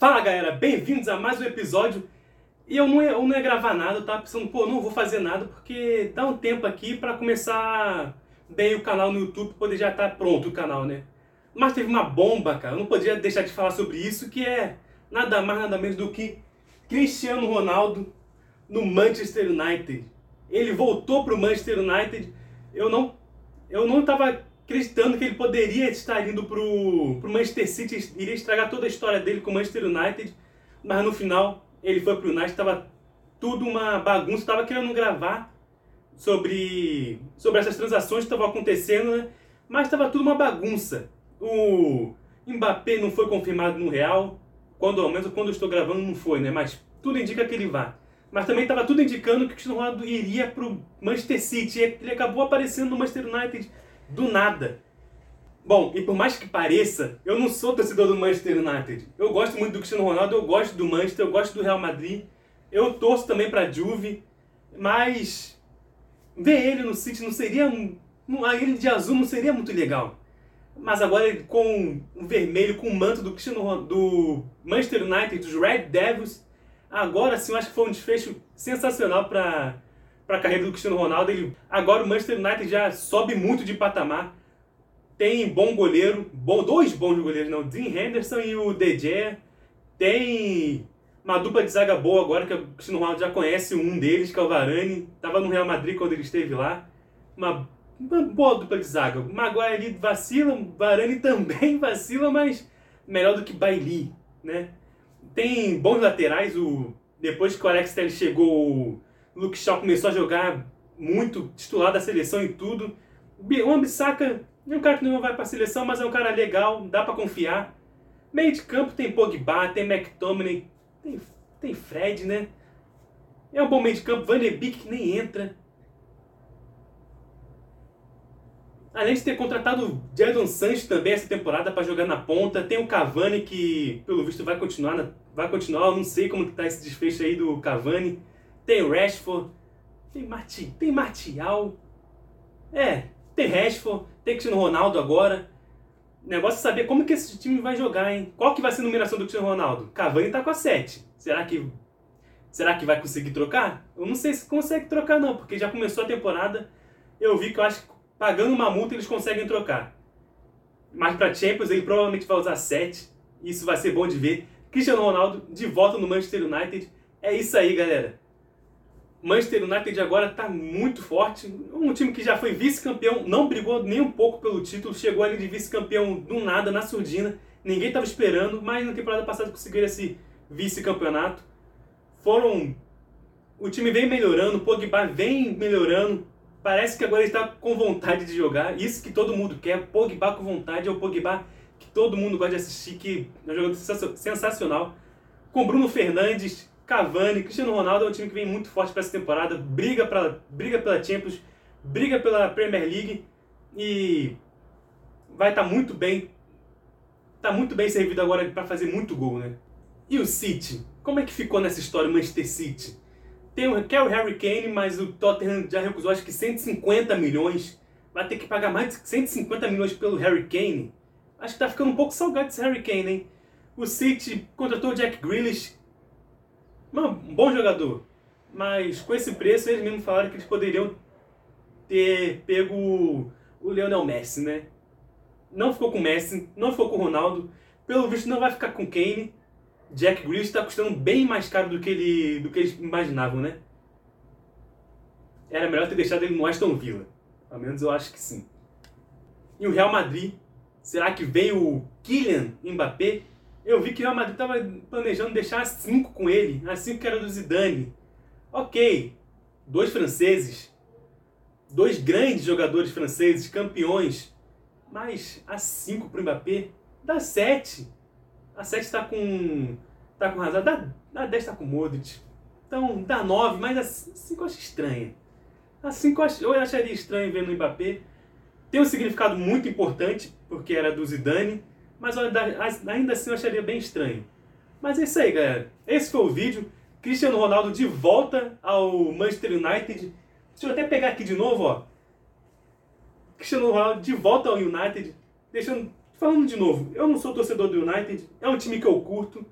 Fala galera, bem-vindos a mais um episódio. E eu não ia, eu não ia gravar nada, eu tava pensando, pô, não vou fazer nada porque dá um tempo aqui pra começar bem o canal no YouTube, poder já estar tá pronto o canal, né? Mas teve uma bomba, cara, eu não podia deixar de falar sobre isso, que é nada mais, nada menos do que Cristiano Ronaldo no Manchester United. Ele voltou pro Manchester United, eu não, eu não tava acreditando que ele poderia estar indo pro, pro Manchester City, iria estragar toda a história dele com o Manchester United, mas no final ele foi pro United, estava tudo uma bagunça, estava querendo gravar sobre, sobre essas transações que estavam acontecendo, né? mas estava tudo uma bagunça. O Mbappé não foi confirmado no Real, quando, ao menos quando eu estou gravando não foi, né? mas tudo indica que ele vá. Mas também estava tudo indicando que o Cristiano Ronaldo iria para o Manchester City. Ele acabou aparecendo no Manchester United do nada. Bom, e por mais que pareça, eu não sou torcedor do Manchester United. Eu gosto muito do Cristiano Ronaldo, eu gosto do Manchester, eu gosto do Real Madrid. Eu torço também para Juve, mas ver ele no City não seria a ele de azul não seria muito legal. Mas agora com o vermelho, com o manto do Cristiano do Manchester United, dos Red Devils, agora sim eu acho que foi um desfecho sensacional para para a carreira do Cristiano Ronaldo. Ele, agora o Manchester United já sobe muito de patamar. Tem bom goleiro, bom, dois bons goleiros, não, Dean Henderson e o Gea. Tem uma dupla de zaga boa agora, que o Cristiano Ronaldo já conhece um deles, que é o Varane. Estava no Real Madrid quando ele esteve lá. Uma, uma boa dupla de zaga. O Maguire ali vacila, o Varane também vacila, mas melhor do que Bailey, né? Tem bons laterais, o depois que o Alex Telles chegou Luke Shaw começou a jogar muito, titular da seleção e tudo. O Ambissaca é um cara que não vai para a seleção, mas é um cara legal, dá para confiar. Meio de campo tem Pogba, tem McTominay, tem, tem Fred, né? É um bom meio de campo. Van de Beek que nem entra. Além de ter contratado o Jadon Sancho também essa temporada para jogar na ponta, tem o Cavani que, pelo visto, vai continuar, vai continuar. Eu não sei como que tá esse desfecho aí do Cavani tem Rashford, tem, Marti, tem Martial, é, tem Rashford, tem Cristiano Ronaldo agora. O negócio é saber como que esse time vai jogar, hein? Qual que vai ser a numeração do Cristiano Ronaldo? Cavani tá com a 7. Será que será que vai conseguir trocar? Eu não sei se consegue trocar não, porque já começou a temporada. Eu vi que eu acho que pagando uma multa eles conseguem trocar. Mas para Champions ele provavelmente vai usar 7. Isso vai ser bom de ver. Cristiano Ronaldo de volta no Manchester United. É isso aí, galera. Manchester United agora está muito forte. Um time que já foi vice-campeão, não brigou nem um pouco pelo título, chegou ali de vice-campeão do nada, na surdina. Ninguém estava esperando, mas na temporada passada conseguiram esse vice-campeonato. Foram. O time vem melhorando, o Pogba vem melhorando. Parece que agora ele está com vontade de jogar. Isso que todo mundo quer. Pogba com vontade é o Pogba que todo mundo gosta de assistir, que é um jogador sensacional. Com Bruno Fernandes, Cavani, Cristiano Ronaldo é um time que vem muito forte para essa temporada, briga, pra, briga pela Champions, briga pela Premier League e vai estar tá muito bem, tá muito bem servido agora para fazer muito gol, né? E o City? Como é que ficou nessa história o Manchester City? Tem o, quer o Harry Kane, mas o Tottenham já recusou acho que 150 milhões. Vai ter que pagar mais de 150 milhões pelo Harry Kane. Acho que tá ficando um pouco salgado esse Harry Kane, hein? O City contratou o Jack Grealish, um bom jogador. Mas com esse preço eles mesmo falaram que eles poderiam ter pego o Lionel Messi, né? Não ficou com o Messi, não ficou com o Ronaldo. Pelo visto não vai ficar com Kane. Jack Grealish está custando bem mais caro do que, ele, do que eles imaginavam, né? Era melhor ter deixado ele no Aston Villa. Ao menos eu acho que sim. E o Real Madrid, será que vem o Kylian Mbappé eu vi que o Real Madrid estava planejando deixar as 5 com ele, as 5 que era do Zidane. Ok, dois franceses, dois grandes jogadores franceses, campeões, mas a 5 para o Mbappé dá 7. A 7 está com tá com razão, dá, dá 10 está com Modric. Então dá 9, mas a 5 eu acho estranha. A 5 eu acharia estranho vendo o Mbappé. Tem um significado muito importante, porque era do Zidane mas ainda assim eu acharia bem estranho. Mas é isso aí, galera. Esse foi o vídeo. Cristiano Ronaldo de volta ao Manchester United. Deixa eu até pegar aqui de novo, ó. Cristiano Ronaldo de volta ao United. Deixando, falando de novo, eu não sou torcedor do United. É um time que eu curto.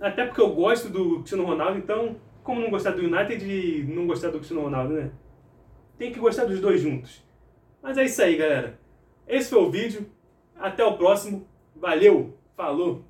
Até porque eu gosto do Cristiano Ronaldo, então, como não gostar do United e não gostar do Cristiano Ronaldo, né? Tem que gostar dos dois juntos. Mas é isso aí, galera. Esse foi o vídeo. Até o próximo. Valeu, falou!